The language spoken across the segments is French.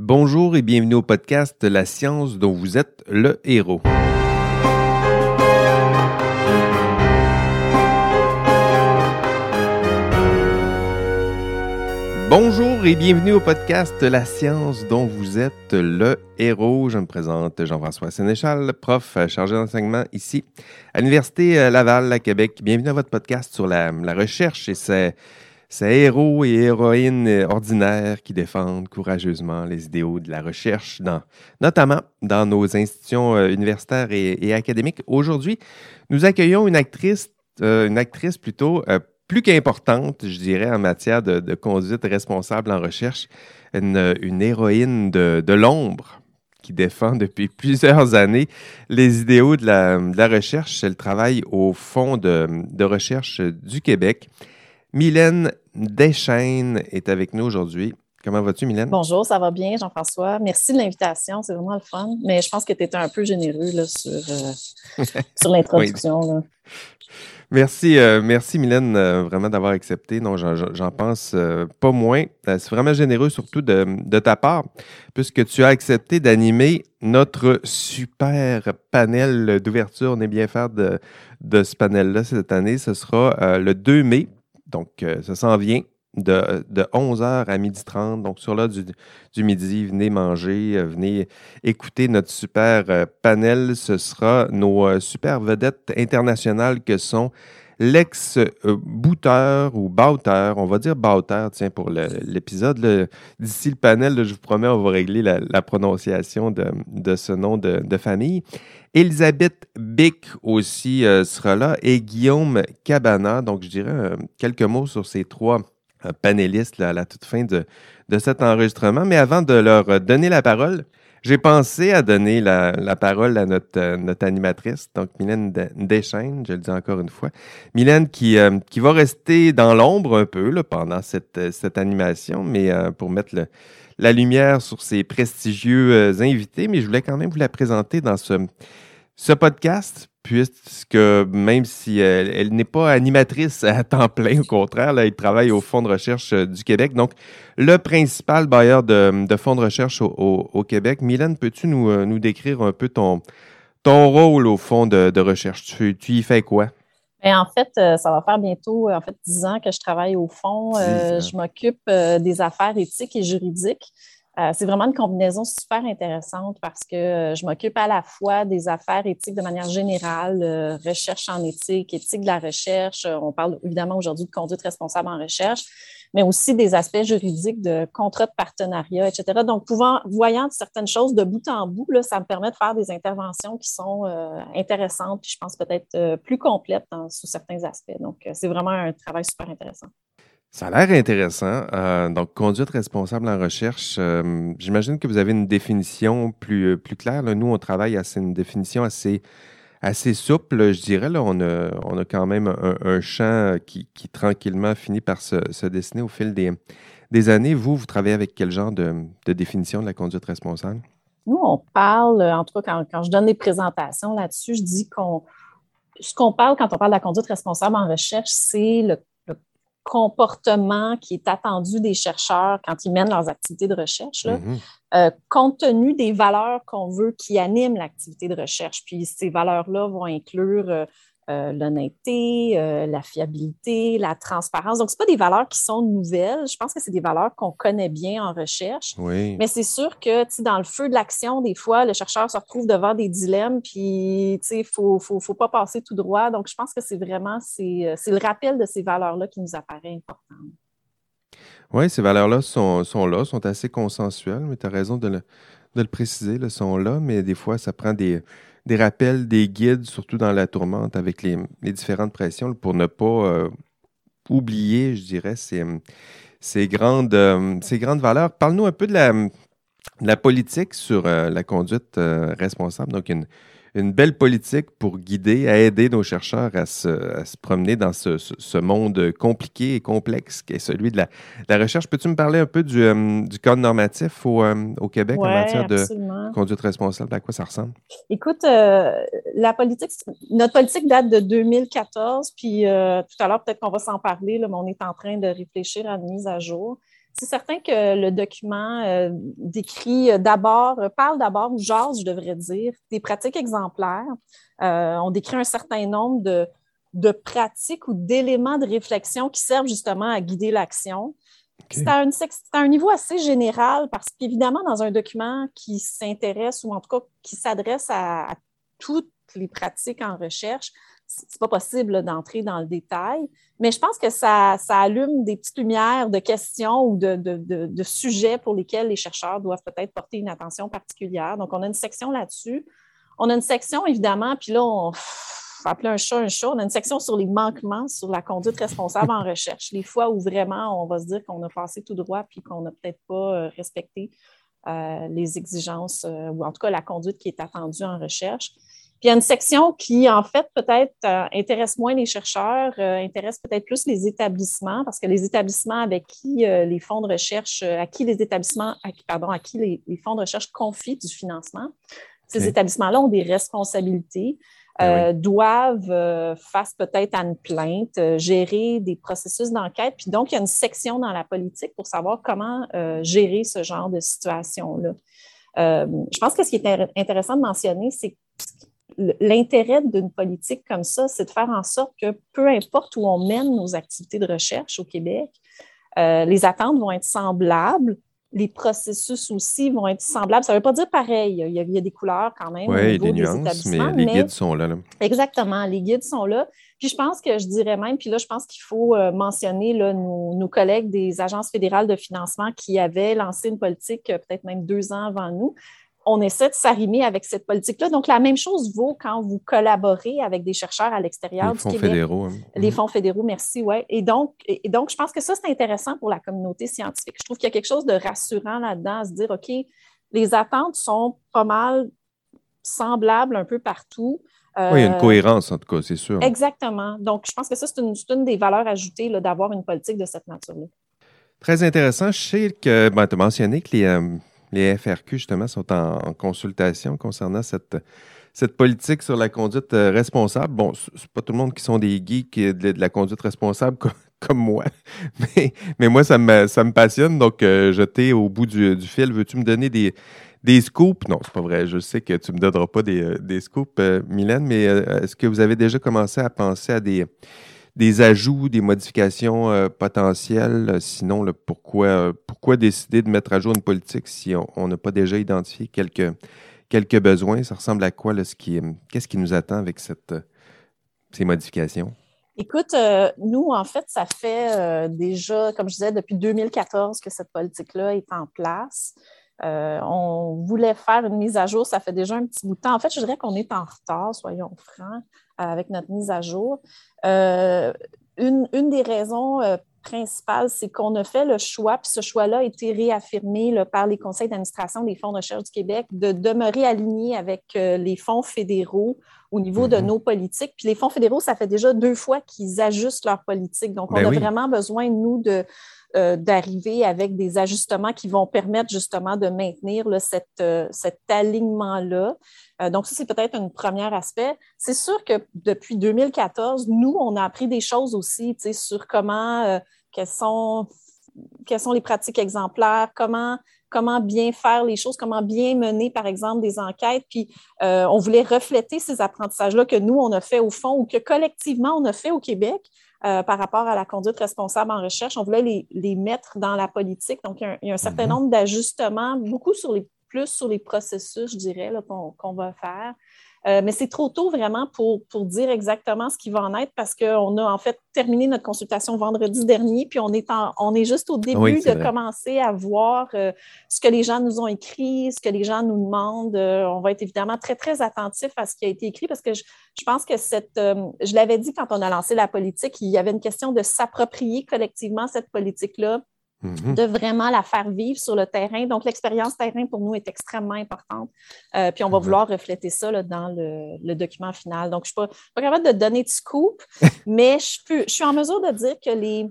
Bonjour et bienvenue au podcast La science dont vous êtes le héros. Bonjour et bienvenue au podcast La science dont vous êtes le héros. Je me présente Jean-François Sénéchal, prof chargé d'enseignement ici à l'Université Laval à Québec. Bienvenue à votre podcast sur la, recherche et ses, héros et héroïnes ordinaires qui défendent courageusement les idéaux de la recherche, notamment dans nos institutions euh, universitaires et, académiques. Aujourd'hui, nous accueillons une actrice, euh, une actrice plutôt euh, plus qu'importante, je dirais, en matière de, conduite responsable en recherche, une, héroïne de, l'ombre qui défend depuis plusieurs années les idéaux de la, recherche. Elle travaille au Fonds de, recherche du Québec. Mylène Deschaines est avec nous aujourd'hui. Comment vas-tu, Mylène? Bonjour, ça va bien, Jean-François. Merci de l'invitation, c'est vraiment le fun. Mais je pense que tu étais un peu généreux là, sur, euh, sur l'introduction. Merci, euh, merci Mylène, euh, vraiment d'avoir accepté. Non, j'en pense euh, pas moins. C'est vraiment généreux, surtout de, de, ta part, puisque tu as accepté d'animer notre super panel d'ouverture. On est bien fiers de, de ce panel-là cette année. Ce sera le 2 mai, donc ça s'en vient de, 11h à 12h30. Donc, sur là du, midi, venez manger, euh, venez écouter notre super euh, panel. Ce sera nos euh, super vedettes internationales que sont l'ex-bouteur ou bauteur, on va dire bauteur, tiens, pour l'épisode. D'ici le panel, je vous promets, on va régler la, prononciation de, ce nom de, famille. Elisabeth Bick aussi sera là et Guillaume Cabana. Donc, je dirais quelques mots sur ces trois panélistes à la toute fin de, cet enregistrement. Mais avant de leur donner la parole, j'ai pensé à donner la, parole à notre, notre, animatrice, donc Mylène Deschaines, je le dis encore une fois. Mylène qui, euh, qui va rester dans l'ombre un peu là, pendant cette, cette animation, mais euh, pour mettre la lumière sur ses prestigieux euh, invités. Mais je voulais quand même vous la présenter dans ce, ce podcast puisque même si elle, n'est pas animatrice à temps plein, au contraire, là, elle travaille au Fonds de recherche euh, du Québec. Donc, le principal bailleur de, fonds de recherche au, Québec. Mylène, peux-tu nous, euh, nous, décrire un peu ton, ton rôle au Fonds de, recherche? Tu, y fais quoi? Bien, en fait, euh, ça va faire bientôt en fait dix ans que je travaille au fond. je m'occupe des affaires éthiques et juridiques. Euh, c'est vraiment une combinaison super intéressante parce que euh, je m'occupe à la fois des affaires éthiques de manière générale, euh, recherche en éthique, éthique de la recherche. On parle évidemment aujourd'hui de conduite responsable en recherche, mais aussi des aspects juridiques de contrat de partenariat, etc. Donc, pouvant, voyant certaines choses de bout en bout, ça me permet de faire des interventions qui sont intéressantes, puis je pense peut-être plus complètes sous certains aspects. Donc, c'est vraiment un travail super intéressant. Ça a l'air intéressant. Euh, donc, conduite responsable en recherche, euh, j'imagine que vous avez une définition plus, plus claire. Nous, on travaille à une définition assez, assez souple, je dirais. On, a, on a quand même un, champ qui, qui, tranquillement finit par se, se, dessiner au fil des, des années. Vous, vous travaillez avec quel genre de, de définition de la conduite responsable? Nous, on parle, en tout cas, quand je donne des présentations là-dessus, je dis qu'on ce qu'on parle quand on parle de la conduite responsable en recherche, c'est le comportement qui est attendu des chercheurs quand ils mènent leurs activités de recherche, mm-hmm. euh, compte tenu des valeurs qu'on veut qui animent l'activité de recherche. Puis ces valeurs-là vont inclure euh, euh, l'honnêteté, euh, la fiabilité, la transparence. Donc, ce pas des valeurs qui sont nouvelles. Je pense que c'est des valeurs qu'on connaît bien en recherche. Mais c'est sûr que dans le feu de l'action, des fois, le chercheur se retrouve devant des dilemmes, puis il ne faut, faut, faut, pas passer tout droit. Donc, je pense que c'est vraiment c'est, le rappel de ces valeurs-là qui nous apparaît important. Oui, ces valeurs-là sont, sont, là, sont assez consensuelles, mais tu as raison de le, de le préciser, elles sont là, mais des fois, ça prend des des rappels, des guides, surtout dans la tourmente avec les, différentes pressions, pour ne pas euh, oublier, je dirais, ces, grandes, euh, ces grandes valeurs. Parle-nous un peu de la, la politique sur euh, la conduite responsable. Donc, une, une belle politique pour guider, à aider nos chercheurs à se, à se promener dans ce, ce, monde compliqué et complexe qui est celui de la, la recherche. Peux-tu me parler un peu du, euh, du code normatif au, euh, au Québec en matière de conduite responsable? À quoi ça ressemble? Écoute, euh, la politique, notre politique date de 2014, puis tout à l'heure, peut-être qu'on va s'en parler, là, mais on est en train de réfléchir à une mise à jour c'est certain que le document euh, décrit d'abord, parle d'abord, ou jase, je devrais dire, des pratiques exemplaires. on décrit un certain nombre de, de pratiques ou d'éléments de réflexion qui servent justement à guider l'action. C'est à, un niveau assez général parce qu'évidemment, dans un document qui s'intéresse ou en tout cas qui s'adresse à, toutes les pratiques en recherche, c'est pas possible d'entrer dans le détail, mais je pense que ça, allume des petites lumières de questions ou de, de, sujets pour lesquels les chercheurs doivent peut-être porter une attention particulière. Donc, on a une section là-dessus. On a une section, évidemment, puis là, on, appeler un chat un chat. On a une section sur les manquements sur la conduite responsable en recherche. Les fois où vraiment on va se dire qu'on a passé tout droit puis qu'on n'a peut-être pas euh, respecté euh, les exigences euh, ou en tout cas la conduite qui est attendue en recherche. Puis il y a une section qui, en fait, peut-être intéresse moins les chercheurs, intéresse peut-être plus les établissements, parce que les établissements avec qui les fonds de recherche, à qui les établissements, pardon, à qui les, fonds de recherche confient du financement, ces établissements-là ont des responsabilités. Ben euh, doivent, euh, face peut-être à une plainte, euh, gérer des processus d'enquête. Puis donc, il y a une section dans la politique pour savoir comment gérer ce genre de situation-là. je pense que ce qui est intéressant de mentionner, c'est l'intérêt d'une politique comme ça, c'est de faire en sorte que peu importe où on mène nos activités de recherche au Québec, les attentes vont être semblables, les processus aussi vont être semblables. Ça ne veut pas dire pareil. Il y, a, des couleurs quand même. Oui, des nuances, mais les guides sont là, Exactement, les guides sont là. Puis je pense que je dirais même, puis là, je pense qu'il faut euh, mentionner là, nos, nos, collègues des agences fédérales de financement qui avaient lancé une politique euh, peut-être même deux ans avant nous on essaie de s'arrimer avec cette politique-là. Donc, la même chose vaut quand vous collaborez avec des chercheurs à l'extérieur du Québec. Fédéraux, hein. Les fonds fédéraux, merci, oui. Et donc, et donc, je pense que ça, c'est intéressant pour la communauté scientifique. Je trouve qu'il y a quelque chose de rassurant là-dedans, à se dire, OK, les attentes sont pas mal semblables un peu partout. oui, il y a une euh, cohérence, en tout cas, c'est sûr. Exactement. Donc, je pense que ça, c'est une, des valeurs ajoutées d'avoir une politique de cette nature-là. Très intéressant. Je sais que ben, tu as mentionné que les, euh, les FRQ, justement, sont en, consultation concernant cette, cette politique sur la conduite euh, responsable. Bon, c'est pas tout le monde qui sont des geeks de, la conduite responsable comme, moi, mais, mais, moi, ça me, ça me passionne. Donc, euh, je t'ai au bout du, fil. Veux-tu me donner des, des scoops? Non, c'est pas vrai. Je sais que tu me donneras pas des, euh, des scoops, Mylène, mais est-ce que vous avez déjà commencé à penser à des des ajouts, des modifications euh, potentielles. Sinon, pourquoi, euh, pourquoi décider de mettre à jour une politique si on n'a pas déjà identifié quelques, besoins? Ça ressemble à quoi? ce qui, qu'est-ce qui nous attend avec cette, ces modifications? Écoute, nous, en fait, ça fait déjà, comme je disais, depuis 2014 que cette politique-là est en place. on voulait faire une mise à jour, ça fait déjà un petit bout de temps. En fait, je dirais qu'on est en retard, soyons francs avec notre mise à jour. Euh, une, des raisons euh, principales, c'est qu'on a fait le choix, puis ce choix-là a été réaffirmé par les conseils d'administration des fonds de recherche du Québec, de demeurer aligné avec euh, les fonds fédéraux au niveau de mm-hmm. nos politiques. Puis les fonds fédéraux, ça fait déjà deux fois qu'ils ajustent leur politique. Donc, on ben a vraiment besoin, nous, de, d'arriver avec des ajustements qui vont permettre justement de maintenir cet alignement-là. Euh, donc, ça, c'est peut-être un premier aspect. C'est sûr que depuis 2014, nous, on a appris des choses aussi sur comment, euh, quelles, sont, quelles sont les pratiques exemplaires, comment, comment bien faire les choses, comment bien mener, par exemple, des enquêtes. Puis, euh, on voulait refléter ces apprentissages-là que nous, on a fait au fond ou que collectivement, on a fait au Québec. par rapport à la conduite responsable en recherche. On voulait les, les mettre dans la politique. Donc, il y a un, certain mm-hmm. nombre d'ajustements, beaucoup sur les plus sur les processus, je dirais, qu'on va faire. Euh, mais c'est trop tôt vraiment pour, pour, dire exactement ce qui va en être parce qu'on a en fait terminé notre consultation vendredi dernier, puis on est, on est juste au début de commencer à voir euh, ce que les gens nous ont écrit, ce que les gens nous demandent. Euh, on va être évidemment très, très attentif à ce qui a été écrit parce que je, je pense que cette, je l'avais dit quand on a lancé la politique, il y avait une question de s'approprier collectivement cette politique-là Mhm. de vraiment la faire vivre sur le terrain. Donc, l'expérience terrain pour nous est extrêmement importante. Euh, puis, on va vouloir refléter ça là, dans le, document final. Donc, je ne suis pas, capable de donner de scoop, mais je, peux, je suis en mesure de dire que les,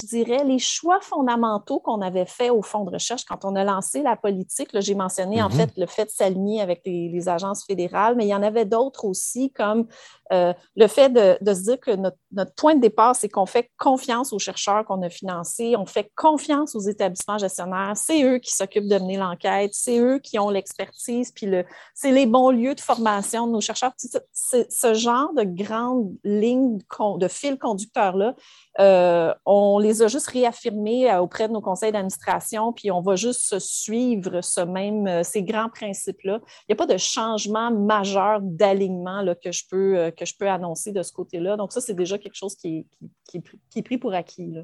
je dirais, les choix fondamentaux qu'on avait faits au fond de recherche quand on a lancé la politique. J'ai mentionné en mm-hmm. fait le fait de s'aligner avec les, agences fédérales, mais il y en avait d'autres aussi, comme euh, le fait de, se dire que notre, point de départ, c'est qu'on fait confiance aux chercheurs qu'on a financés, on fait confiance aux établissements gestionnaires, c'est eux qui s'occupent de mener l'enquête, c'est eux qui ont l'expertise, puis le, c'est les bons lieux de formation de nos chercheurs. Ce genre de grandes lignes de fil conducteur-là, euh, on les a juste réaffirmés euh, auprès de nos conseils d'administration, puis on va juste suivre ce même, ces grands principes-là. Il n'y a pas de changement majeur d'alignement que je peux que je peux annoncer de ce côté-là. Donc, ça, c'est déjà quelque chose qui est, qui, est pris pour acquis.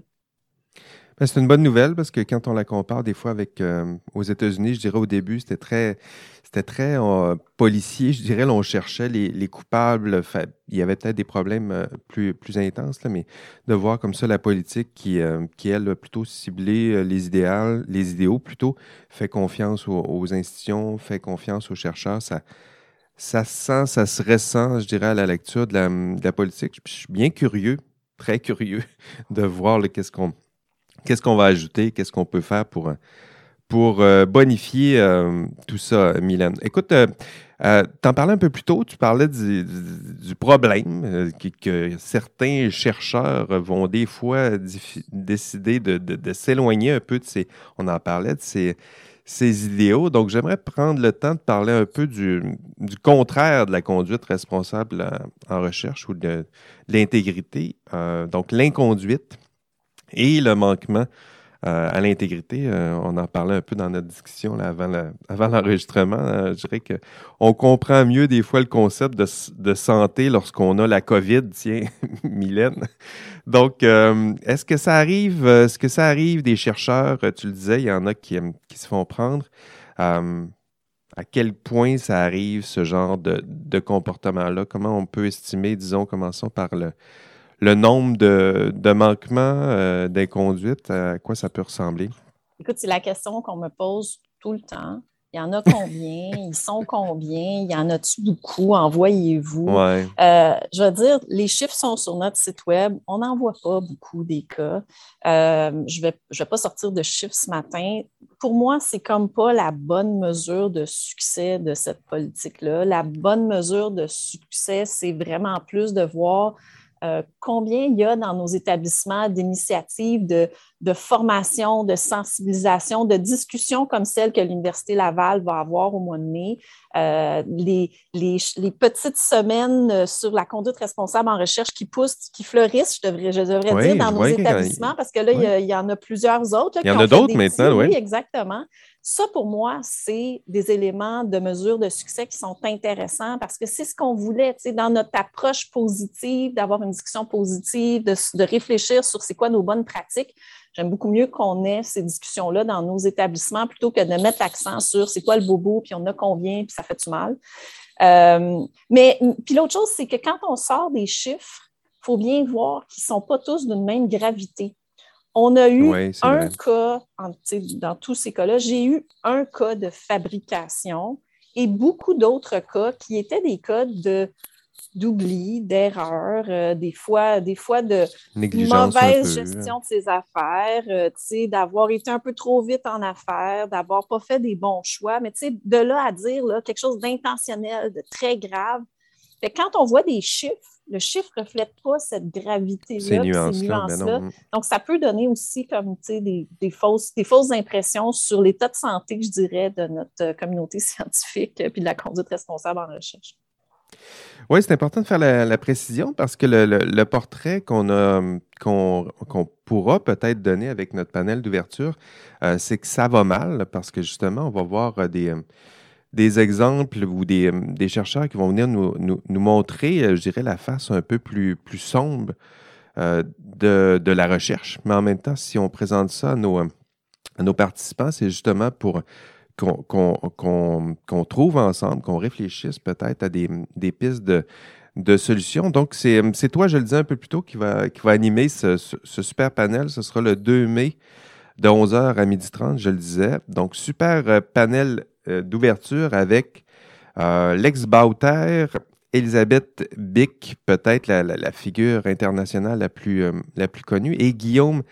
C'est une bonne nouvelle parce que quand on la compare des fois avec euh, aux États-Unis, je dirais au début, c'était très, c'était très euh, policier. Je dirais, on cherchait les, coupables. il y avait peut-être des problèmes euh, plus, plus intenses, là, mais de voir comme ça la politique qui, qui elle, plutôt ciblé les idéaux, les idéaux plutôt, fait confiance aux, institutions, fait confiance aux chercheurs, ça, ça sent, ça se ressent, je dirais, à la lecture de la, politique. Je suis bien curieux, très curieux, de voir qu'est-ce qu'on qu'est-ce qu'on va ajouter, qu'est-ce qu'on peut faire pour, pour euh, bonifier euh, tout ça, Mylène? Écoute, euh, tu en parlais un peu plus tôt, tu parlais du, problème que, certains chercheurs vont des fois décider de, s'éloigner un peu de ces, on en parlait, de ces ces idéaux. Donc, j'aimerais prendre le temps de parler un peu du, contraire de la conduite responsable en recherche ou de, l'intégrité. Euh, donc, l'inconduite et le manquement euh, à l'intégrité. Euh, on en parlait un peu dans notre discussion avant, l'enregistrement. je dirais qu'on comprend mieux des fois le concept de, santé lorsqu'on a la COVID, tiens, Mylène. Donc, euh, est-ce que ça arrive, euh, est-ce que ça arrive des chercheurs, euh, tu le disais, il y en a qui, se font prendre. à quel point ça arrive, ce genre de comportement-là? Comment on peut estimer, disons, commençons par le, le nombre de, de manquements d'inconduite, à quoi ça peut ressembler? Écoute, c'est la question qu'on me pose tout le temps. Il y en a combien? Ils sont combien? Il y en a-tu beaucoup? Envoyez-vous. Euh, je veux dire, les chiffres sont sur notre site Web. On n'en voit pas beaucoup des cas. Euh, je ne vais, je vais pas sortir de chiffres ce matin. Pour moi, c'est comme pas la bonne mesure de succès de cette politique-là. La bonne mesure de succès, c'est vraiment plus de voir euh, combien il y a dans nos établissements d'initiatives de, formation, de sensibilisation, de discussions comme celle que l'Université Laval va avoir au mois de mai, euh, les, petites semaines euh, sur la conduite responsable en recherche qui poussent, qui fleurissent, je devrais, je devrais dire, dans nos établissements, parce que là, il, y en a plusieurs autres. il y en a d'autres maintenant, oui. Exactement. Ça, pour moi, c'est des éléments de mesure de succès qui sont intéressants parce que c'est ce qu'on voulait, dans notre approche positive, d'avoir une discussion positive, de, réfléchir sur c'est quoi nos bonnes pratiques. J'aime beaucoup mieux qu'on ait ces discussions-là dans nos établissements plutôt que de mettre l'accent sur c'est quoi le bobo, puis on a combien, puis ça fait du mal. Euh, mais puis l'autre chose, c'est que quand on sort des chiffres, il faut bien voir qu'ils ne sont pas tous d'une même gravité. On a eu un cas, dans tous ces cas-là, j'ai eu un cas de fabrication et beaucoup d'autres cas qui étaient des cas de d'oubli, d'erreur, euh, des fois, des fois de mauvaise gestion de ses affaires, euh, d'avoir été un peu trop vite en affaires, d'avoir pas fait des bons choix. Mais de là à dire là, quelque chose d'intentionnel, de très grave. quand on voit des chiffres, le chiffre ne reflète pas cette gravité-là, ces nuances-là. Ben Donc, ça peut donner aussi comme des, des, fausses, des fausses impressions sur l'état de santé, je dirais, de notre euh, communauté scientifique et de la conduite responsable en recherche. Oui, c'est important de faire la, précision parce que le, portrait qu'on a qu'on pourra peut-être donner avec notre panel d'ouverture, euh, c'est que ça va mal parce que justement, on va voir euh, des, des exemples ou des, des, chercheurs qui vont venir nous, nous, montrer, euh, je dirais, la face un peu plus, plus sombre de, de, la recherche. Mais en même temps, si on présente ça à nos, à nos participants, c'est justement pour qu'on trouve ensemble, qu'on réfléchisse peut-être à des, des, pistes de, de solutions. Donc, c'est toi, je le disais un peu plus tôt, qui va, qui va animer ce, ce, super panel. Ce sera le 2 mai de 11h à 12h30, je le disais. Donc, super euh, panel euh, d'ouverture avec euh, l'ex Bauter, Elisabeth Bick, peut-être la, figure internationale la plus, euh, la plus connue, et Guillaume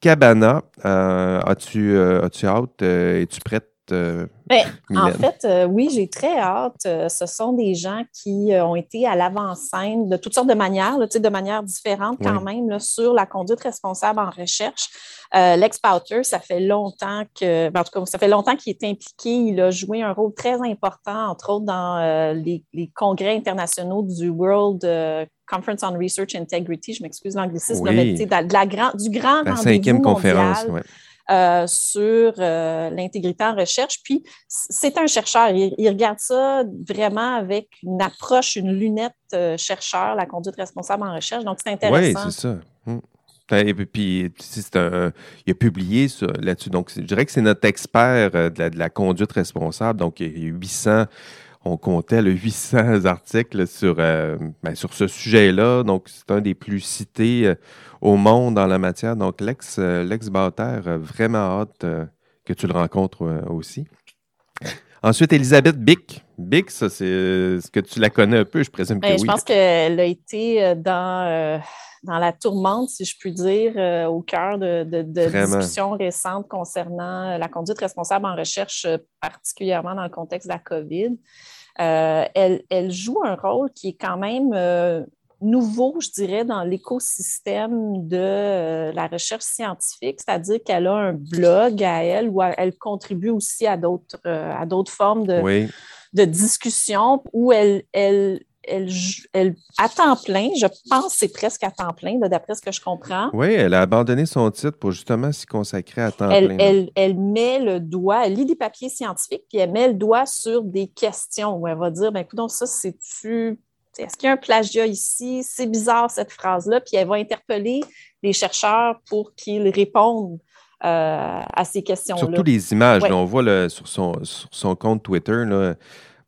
Cabana. as-tu as-tu hâte? Es-tu prête? Ben, en fait, euh, oui, j'ai très hâte. Euh, ce sont des gens qui euh, ont été à l'avant-scène de toutes sortes de manières, de manière différente quand même, sur la conduite responsable en recherche. Lex Powter, ça fait longtemps que, ben, en tout cas, ça fait longtemps qu'il est impliqué. Il a joué un rôle très important, entre autres, dans les, congrès internationaux du World Conference on Research Integrity. Je m'excuse l'anglicisme, mais de la, du grand la cinquième conférence. Euh, sur euh, l'intégrité en recherche. Puis, c'est un chercheur. Il, regarde ça vraiment avec une approche, une lunette euh, chercheur, la conduite responsable en recherche. Donc, c'est intéressant. Oui, c'est ça. Hum. Et puis, il a publié là-dessus. Donc, je dirais que c'est notre expert de la, conduite responsable. Donc, il y a 800 on comptait le 800 articles sur, ben, sur ce sujet-là. Donc, c'est un des plus cités au monde dans la matière. Donc, l'ex, euh, l'ex vraiment hâte euh, que tu le rencontres euh, aussi. Ensuite, Elisabeth Bick. Bick, ça, c'est ce que tu la connais un peu, je présume que ben, oui. Je pense qu'elle a été dans, dans la tourmente, si je puis dire, au cœur de, de, discussions récentes concernant la conduite responsable en recherche, particulièrement dans le contexte de la COVID. elle, elle, joue un rôle qui est quand même nouveau, je dirais, dans l'écosystème de euh, la recherche scientifique, c'est-à-dire qu'elle a un blog à elle où elle contribue aussi à d'autres euh, à d'autres formes de, de discussion où elle, elle, elle, elle, à temps plein, je pense que c'est presque à temps plein, d'après ce que je comprends. Oui, elle a abandonné son titre pour justement s'y consacrer à temps elle, plein. Elle, elle, met le doigt, elle lit des papiers scientifiques, puis elle met le doigt sur des questions où elle va dire, ben écoute, ça, c'est-tu est-ce qu'il y a un plagiat ici? C'est bizarre cette phrase-là. Puis elle va interpeller les chercheurs pour qu'ils répondent euh, à ces questions-là. Surtout les images. on voit sur, son, son compte Twitter, là,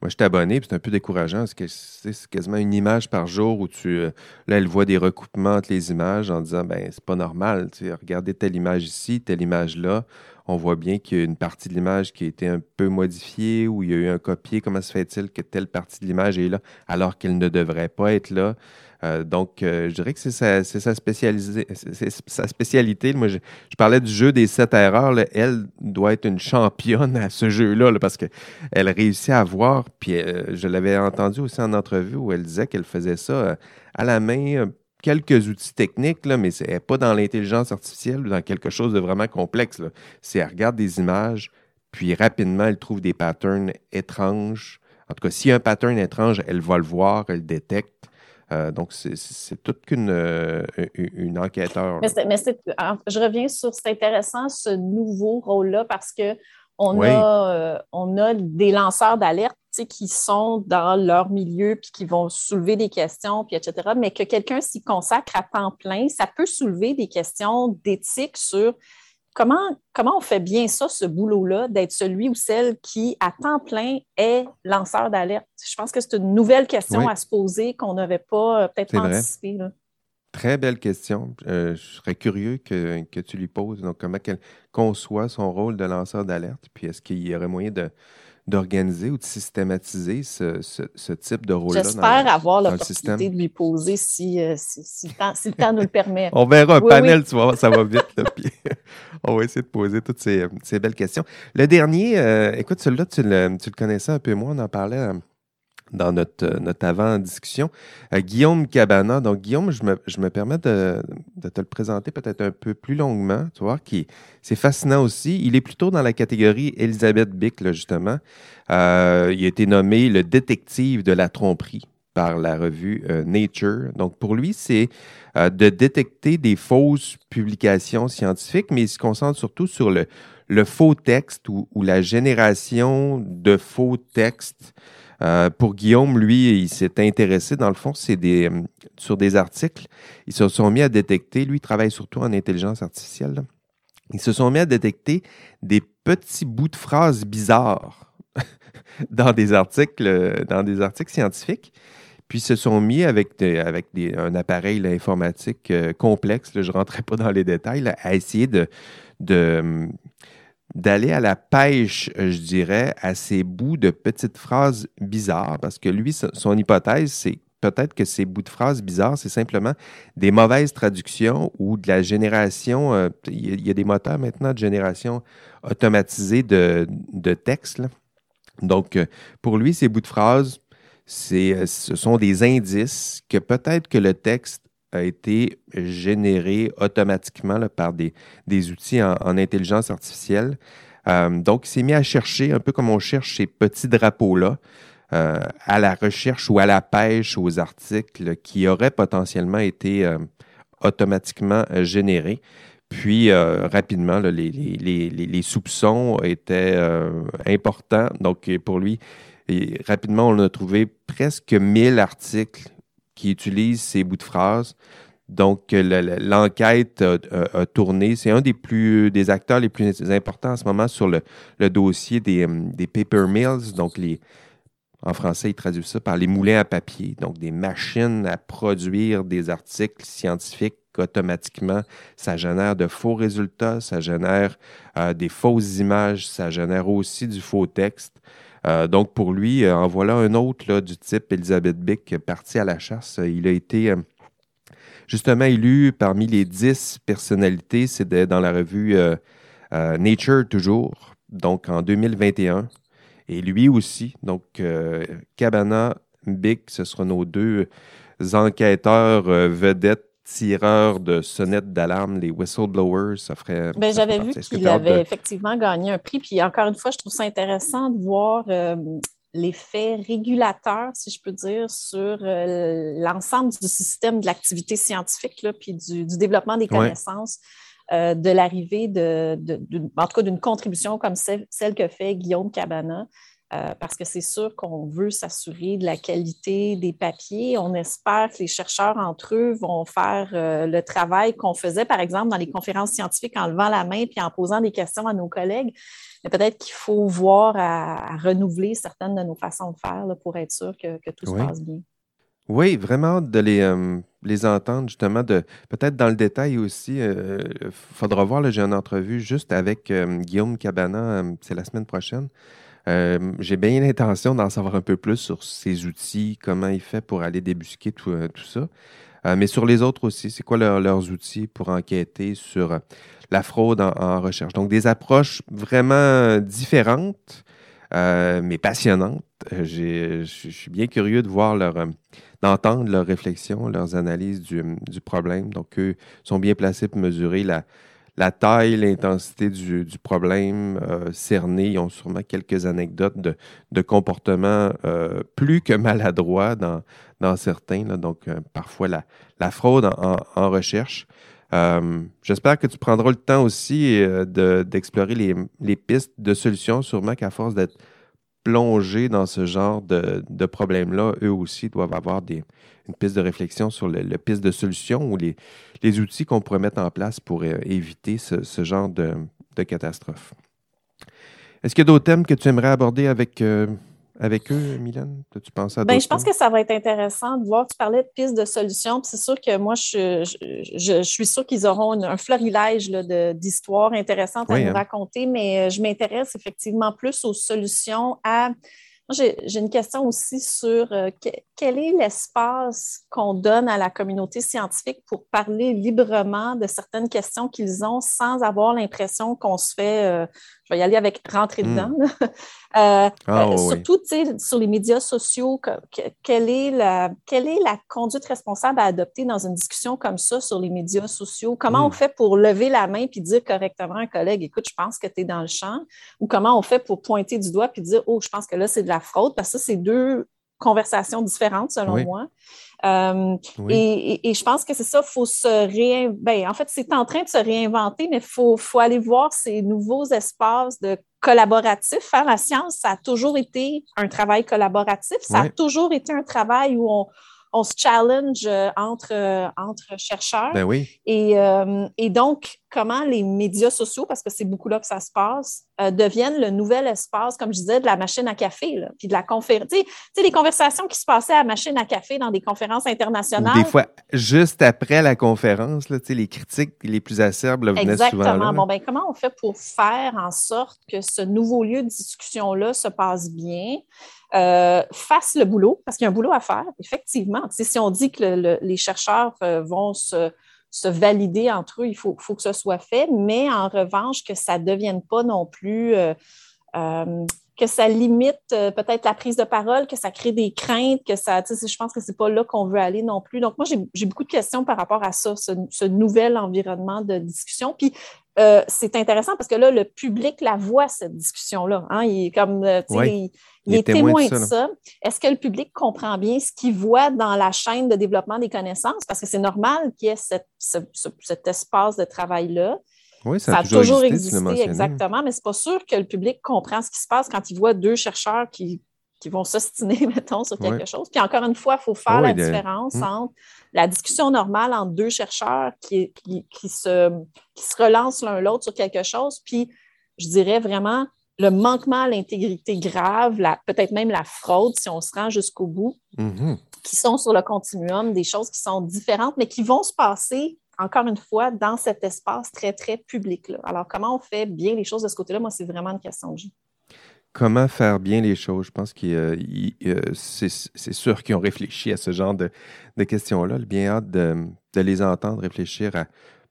moi, je suis abonné, puis c'est un peu décourageant parce que c'est quasiment une image par jour où tu. Euh, là, elle voit des recoupements entre les images en disant ben c'est pas normal. Tu regardez telle image ici, telle image là on voit bien qu'il y a une partie de l'image qui a été un peu modifiée ou il y a eu un copier. Comment se fait-il que telle partie de l'image est là alors qu'elle ne devrait pas être là? Euh, donc, euh, je dirais que c'est sa, spécialité. Moi, je, parlais du jeu des sept erreurs. Elle doit être une championne à ce jeu-là parce qu'elle réussit à voir. Puis, euh, je l'avais entendu aussi en entrevue où elle disait qu'elle faisait ça à la main quelques outils techniques, là, mais c'est pas dans l'intelligence artificielle ou dans quelque chose de vraiment complexe. C'est elle regarde des images, puis rapidement, elle trouve des patterns étranges. En tout cas, s'il y a un pattern étrange, elle va le voir, elle le détecte. Euh, donc, c'est toute qu'une euh, une enquêteur. Mais, je reviens sur, c'est intéressant ce nouveau rôle-là parce que on, a, euh, on a des lanceurs d'alerte qui sont dans leur milieu puis qui vont soulever des questions, puis etc. Mais que quelqu'un s'y consacre à temps plein, ça peut soulever des questions d'éthique sur comment, comment on fait bien ça, ce boulot-là, d'être celui ou celle qui, à temps plein, est lanceur d'alerte? Je pense que c'est une nouvelle question à se poser qu'on n'avait pas euh, peut-être anticipé. Très belle question. Euh, je serais curieux que, que, tu lui poses. Donc, comment elle conçoit son rôle de lanceur d'alerte, puis est-ce qu'il y aurait moyen de d'organiser ou de systématiser ce, ce, type de rôle-là. J'espère avoir l'opportunité de lui poser si, euh, si, si, le temps, si, le temps, nous le permet. on verra un panel, tu vois, ça va vite. puis on va essayer de poser toutes ces, ces belles questions. Le dernier, euh, écoute, celui-là, tu le, tu le connaissais un peu moins, on en parlait euh, dans notre, euh, notre avant-discussion. Euh, Guillaume Cabana. Donc, Guillaume, je me, je me permets de, te le présenter peut-être un peu plus longuement, tu vois, qui c'est fascinant aussi. Il est plutôt dans la catégorie Elisabeth Bick, justement. Euh, il a été nommé le détective de la tromperie par la revue Nature. Donc, pour lui, c'est de détecter des fausses publications scientifiques, mais il se concentre surtout sur le, le faux texte ou la génération de faux textes euh, pour Guillaume, lui, il s'est intéressé, dans le fond, c'est euh, sur des articles. Ils se sont mis à détecter, lui, il travaille surtout en intelligence artificielle. Ils se sont mis à détecter des petits bouts de phrases bizarres dans des articles, dans des articles scientifiques. Puis ils se sont mis avec, avec un appareil informatique euh, complexe, je ne rentrerai pas dans les détails, à essayer de, de, d'aller à la pêche, euh, je dirais, à ces bouts de petites phrases bizarres, parce que lui, son hypothèse, c'est peut-être que ces bouts de phrases bizarres, c'est simplement des mauvaises traductions ou de la génération. Euh, il y, a des moteurs maintenant de génération automatisée de, de texte. Donc, euh, pour lui, ces bouts de phrases, ce sont des indices que peut-être que le texte a été généré automatiquement par des, des outils en, intelligence artificielle. donc, il s'est mis à chercher, un peu comme on cherche ces petits drapeaux-là, euh, à la recherche ou à la pêche aux articles qui auraient potentiellement été euh, automatiquement euh, générés. Puis, rapidement, les, les, les, soupçons étaient importants. Donc, pour lui, rapidement, on a trouvé presque 1000 articles qui utilisent ces bouts de phrases. Donc, l'enquête a, tourné. C'est un des plus des acteurs les plus importants en ce moment sur le, dossier des, des paper mills, donc en français, ils traduisent ça par les moulins à papier, donc des machines à produire des articles scientifiques automatiquement. Ça génère de faux résultats, ça génère euh, des fausses images, ça génère aussi du faux texte. Euh, donc, pour lui, euh, en voilà un autre du type Elizabeth Bick parti à la chasse. Il a été justement élu parmi les dix personnalités, c'est dans la revue Nature toujours, donc en 2021. Et lui aussi, donc euh, Cabana, Big, ce seront nos deux enquêteurs euh, vedettes tireurs de sonnettes d'alarme, les whistleblowers, ça ferait. Ben, j'avais vu qu'il avait effectivement gagné un prix. Puis encore une fois, je trouve ça intéressant de voir euh, l'effet régulateur, si je peux dire, sur l'ensemble du système de l'activité scientifique, là, puis du, développement des connaissances. Euh, de l'arrivée de, en tout cas d'une contribution comme celle, que fait Guillaume Cabana. Euh, parce que c'est sûr qu'on veut s'assurer de la qualité des papiers. On espère que les chercheurs entre eux vont faire euh, le travail qu'on faisait, par exemple, dans les conférences scientifiques en levant la main puis en posant des questions à nos collègues. Mais peut-être qu'il faut voir à, renouveler certaines de nos façons de faire pour être sûr que, tout se passe bien. Oui, vraiment de les, euh, les entendre, justement, de peut-être dans le détail aussi. Il euh, faudra voir, j'ai une entrevue juste avec euh, Guillaume Cabana, c'est la semaine prochaine. J'ai bien l'intention d'en savoir un peu plus sur ses outils, comment il fait pour aller débusquer tout, tout ça. mais sur les autres aussi, c'est quoi leurs outils pour enquêter sur la fraude en, recherche? Donc, des approches vraiment différentes, mais passionnantes. Je suis bien curieux de voir leur d'entendre leurs réflexions, leurs analyses du, problème. Donc, eux sont bien placés pour mesurer la, la taille, l'intensité du, problème euh, cerné. Ils ont sûrement quelques anecdotes de, de comportements euh, plus que maladroits dans, certains. Donc, euh, parfois, la, fraude en, recherche. J'espère que tu prendras le temps aussi d'explorer les, les, pistes de solutions, sûrement qu'à force d'être plongés dans ce genre de, de problème-là, eux aussi doivent avoir une piste de réflexion sur le, piste de solution ou les, outils qu'on pourrait mettre en place pour euh, éviter ce, ce genre de, de catastrophe. Est-ce qu'il y a d'autres thèmes que tu aimerais aborder avec, euh, avec eux, Mylène? Tu penses à ben, je pense que ça va être intéressant de voir. Tu parlais de pistes de solutions. C'est sûr que moi, je, je, suis sûre qu'ils auront un florilège d'histoires intéressantes à nous hein. raconter, mais euh, je m'intéresse effectivement plus aux solutions à j'ai une question aussi sur euh, quel est l'espace qu'on donne à la communauté scientifique pour parler librement de certaines questions qu'ils ont sans avoir l'impression qu'on se fait, euh, je vais y aller avec rentrer hmm. dedans, euh, ah, surtout sur les médias sociaux, quelle est, la, quelle est la conduite responsable à adopter dans une discussion comme ça sur les médias sociaux? Comment on hmm. fait pour lever la main puis dire correctement à un collègue, écoute, je pense que tu es dans le champ, ou comment on fait pour pointer du doigt puis dire, oh, je pense que là, c'est de la fraude, parce que ça, c'est deux conversations différentes, selon moi. Euh, et, je pense que c'est ça, il faut se réinventer. En fait, c'est en train de se réinventer, mais il faut, faut, aller voir ces nouveaux espaces de collaboratif. Faire la science, ça a toujours été un travail collaboratif. Ça a toujours été un travail où on, on se challenge euh, entre, euh, entre chercheurs. Ben oui. et, et, donc, comment les médias sociaux, parce que c'est beaucoup là que ça se passe, euh, deviennent le nouvel espace, comme je disais, de la machine à café, là, puis de la conférence. Tu sais, les conversations qui se passaient à la machine à café dans des conférences internationales. des fois, juste après la conférence, là, les critiques les plus acerbes là, venaient Exactement. souvent là. Bon, ben, comment on fait pour faire en sorte que ce nouveau lieu de discussion-là se passe bien? Euh, fasse le boulot, parce qu'il y a un boulot à faire, effectivement. si on dit que les chercheurs euh, vont se, valider entre eux, il faut, que ce soit fait, mais en revanche, que ça ne devienne pas non plus, euh, que ça limite peut-être la prise de parole, que ça crée des craintes, que ça, je pense que ce n'est pas là qu'on veut aller non plus. Donc, moi, j'ai beaucoup de questions par rapport à ça, ce, ce nouvel environnement de discussion. Puis, euh, c'est intéressant parce que là, le public la voit, cette discussion-là. Hein. Il est comme, euh, il, est témoin de ça. Est-ce que le public comprend bien ce qu'il voit dans la chaîne de développement des connaissances? Parce que c'est normal qu'il y ait cet espace de travail-là. Oui, ça, a, toujours existé, exactement, mais c'est pas sûr que le public comprend ce qui se passe quand il voit deux chercheurs qui qui vont s'ostiner, mettons, sur quelque chose. Puis encore une fois, il faut faire la différence hmm. entre la discussion normale entre deux chercheurs qui, qui, se, qui se relancent l'un l'autre sur quelque chose, puis je dirais vraiment le manquement à l'intégrité grave, peut-être même la fraude, si on se rend jusqu'au bout, mm-hmm. qui sont sur le continuum, des choses qui sont différentes, mais qui vont se passer, encore une fois, dans cet espace très, très public-là. Alors, comment on fait bien les choses de ce côté-là? Moi, c'est vraiment une question de vie. Comment faire bien les choses? Je pense que euh, c'est sûr qu'ils ont réfléchi à ce genre de, questions-là. Bien hâte de, les entendre réfléchir à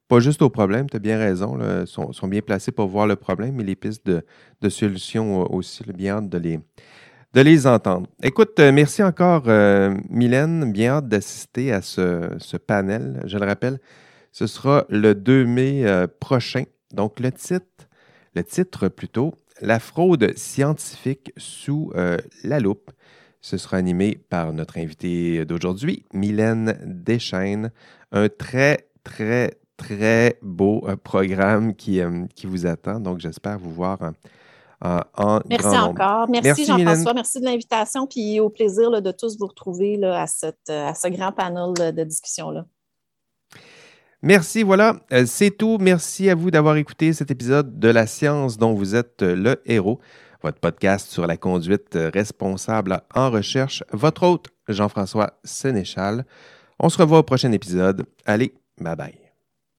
pas juste aux problèmes, tu as bien raison, ils sont, bien placés pour voir le problème, mais les pistes de, solutions aussi. Le bien hâte de les, entendre. Écoute, euh, merci encore, euh, Mylène. Bien hâte d'assister à ce, panel. Je le rappelle, ce sera le 2 mai prochain. Donc, le titre, le titre plutôt, la fraude scientifique sous euh, la loupe. Ce sera animé par notre invité d'aujourd'hui, Mylène Deschaines. Un très, très, très beau euh, programme qui, euh, qui vous attend. Donc, j'espère vous voir en Merci encore. Merci, Jean-François. Merci de l'invitation. Puis au plaisir de tous vous retrouver là, à, cette, à ce grand panel de discussion-là. Merci, voilà, euh, c'est tout. Merci à vous d'avoir écouté cet épisode de La science dont vous êtes euh, le héros, votre podcast sur la conduite euh, responsable en recherche. Votre hôte, Jean-François Sénéchal. On se revoit au prochain épisode. Allez, bye bye.